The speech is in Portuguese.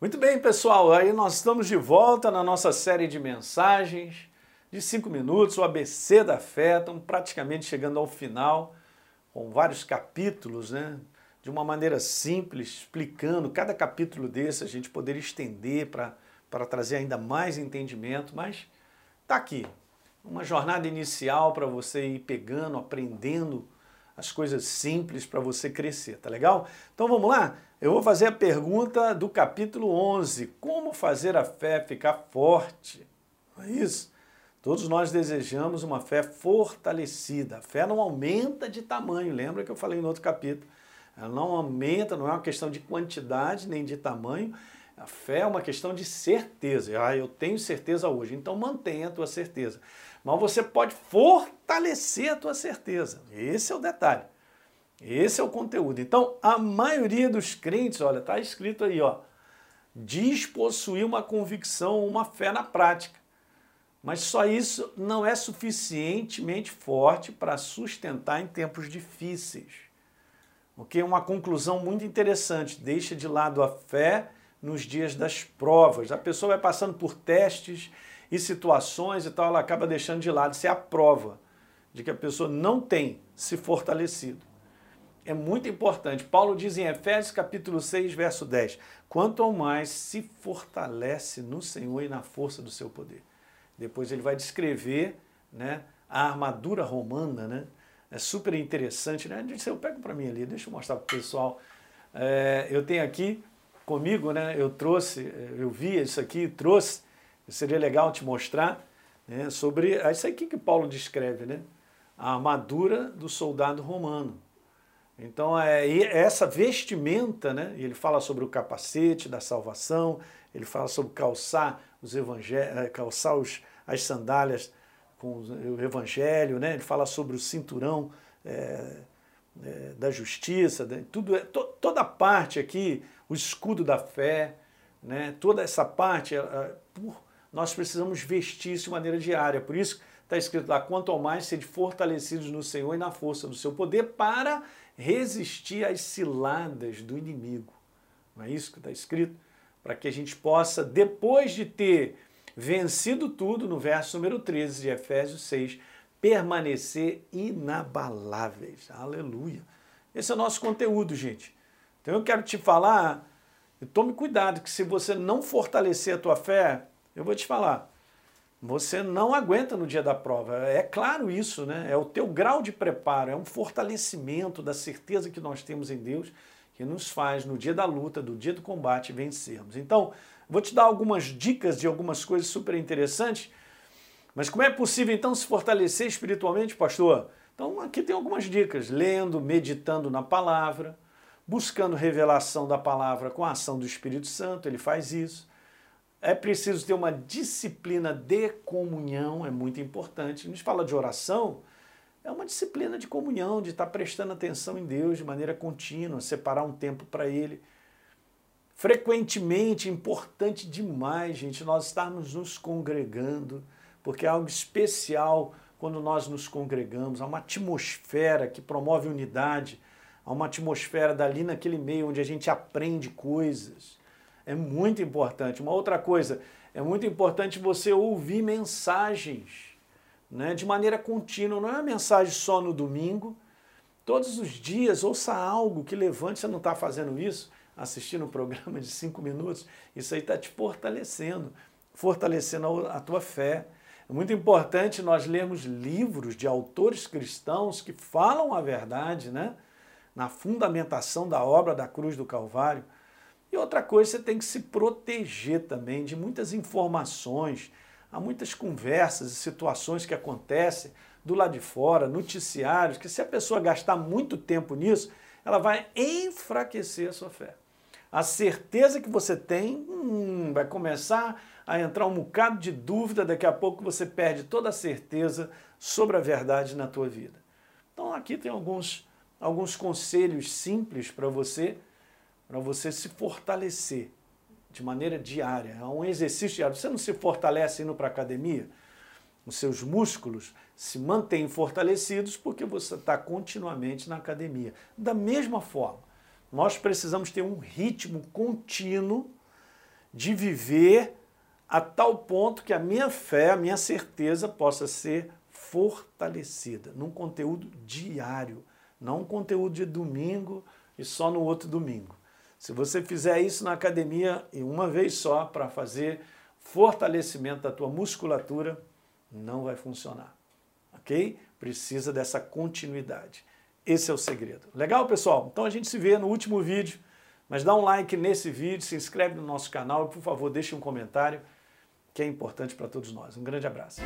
Muito bem, pessoal, aí nós estamos de volta na nossa série de mensagens de cinco minutos, o ABC da fé, estamos praticamente chegando ao final, com vários capítulos, né? De uma maneira simples, explicando cada capítulo desse, a gente poder estender para trazer ainda mais entendimento, mas está aqui, uma jornada inicial para você ir pegando, aprendendo as coisas simples para você crescer, tá legal? Então vamos lá? Eu vou fazer a pergunta do capítulo 11: Como fazer a fé ficar forte? Não é isso? Todos nós desejamos uma fé fortalecida. A fé não aumenta de tamanho, lembra que eu falei no outro capítulo? Ela não aumenta, não é uma questão de quantidade nem de tamanho. A fé é uma questão de certeza. Ah, eu tenho certeza hoje, então mantenha a tua certeza mas você pode fortalecer a tua certeza. Esse é o detalhe. Esse é o conteúdo. Então, a maioria dos crentes, olha, está escrito aí, ó, diz possuir uma convicção, uma fé na prática. Mas só isso não é suficientemente forte para sustentar em tempos difíceis. O que é uma conclusão muito interessante. Deixa de lado a fé nos dias das provas. A pessoa vai passando por testes e situações e tal, ela acaba deixando de lado. Isso é a prova de que a pessoa não tem se fortalecido. É muito importante. Paulo diz em Efésios capítulo 6, verso 10: quanto ao mais se fortalece no Senhor e na força do seu poder. Depois ele vai descrever né, a armadura romana, né? É super interessante, né? Eu pego para mim ali, deixa eu mostrar para o pessoal. É, eu tenho aqui comigo, né? Eu trouxe, eu vi isso aqui, trouxe seria legal te mostrar né, sobre é isso aqui que Paulo descreve, né? A armadura do soldado romano. Então, é, essa vestimenta, né? Ele fala sobre o capacete da salvação, ele fala sobre calçar os evangelhos, é, calçar os, as sandálias com o evangelho, né? Ele fala sobre o cinturão é, é, da justiça, né? tudo é, to, toda a parte aqui, o escudo da fé, né? Toda essa parte, por nós precisamos vestir isso de maneira diária. Por isso está escrito lá, quanto ao mais sede fortalecidos no Senhor e na força do seu poder para resistir às ciladas do inimigo. Não é isso que está escrito? Para que a gente possa, depois de ter vencido tudo, no verso número 13 de Efésios 6, permanecer inabaláveis. Aleluia. Esse é o nosso conteúdo, gente. Então eu quero te falar, tome cuidado que se você não fortalecer a tua fé, eu vou te falar, você não aguenta no dia da prova. É claro isso, né? É o teu grau de preparo, é um fortalecimento da certeza que nós temos em Deus que nos faz, no dia da luta, do dia do combate, vencermos. Então, vou te dar algumas dicas de algumas coisas super interessantes. Mas como é possível então se fortalecer espiritualmente, pastor? Então, aqui tem algumas dicas: lendo, meditando na palavra, buscando revelação da palavra com a ação do Espírito Santo, ele faz isso é preciso ter uma disciplina de comunhão, é muito importante. A gente fala de oração, é uma disciplina de comunhão, de estar prestando atenção em Deus de maneira contínua, separar um tempo para Ele. Frequentemente, importante demais, gente, nós estarmos nos congregando, porque é algo especial quando nós nos congregamos, há uma atmosfera que promove unidade, há uma atmosfera dali naquele meio onde a gente aprende coisas é muito importante. Uma outra coisa, é muito importante você ouvir mensagens né, de maneira contínua. Não é uma mensagem só no domingo. Todos os dias, ouça algo que levante. Você não está fazendo isso? Assistindo um programa de cinco minutos? Isso aí está te fortalecendo, fortalecendo a tua fé. É muito importante nós lermos livros de autores cristãos que falam a verdade, né? Na fundamentação da obra da cruz do Calvário. E outra coisa, você tem que se proteger também de muitas informações, há muitas conversas e situações que acontecem do lado de fora, noticiários, que se a pessoa gastar muito tempo nisso, ela vai enfraquecer a sua fé. A certeza que você tem hum, vai começar a entrar um bocado de dúvida, daqui a pouco você perde toda a certeza sobre a verdade na tua vida. Então aqui tem alguns, alguns conselhos simples para você para você se fortalecer de maneira diária. É um exercício diário. Você não se fortalece indo para a academia? Os seus músculos se mantêm fortalecidos porque você está continuamente na academia. Da mesma forma, nós precisamos ter um ritmo contínuo de viver a tal ponto que a minha fé, a minha certeza possa ser fortalecida num conteúdo diário, não um conteúdo de domingo e só no outro domingo. Se você fizer isso na academia e uma vez só para fazer fortalecimento da tua musculatura, não vai funcionar. OK? Precisa dessa continuidade. Esse é o segredo. Legal, pessoal? Então a gente se vê no último vídeo, mas dá um like nesse vídeo, se inscreve no nosso canal e, por favor, deixe um comentário que é importante para todos nós. Um grande abraço.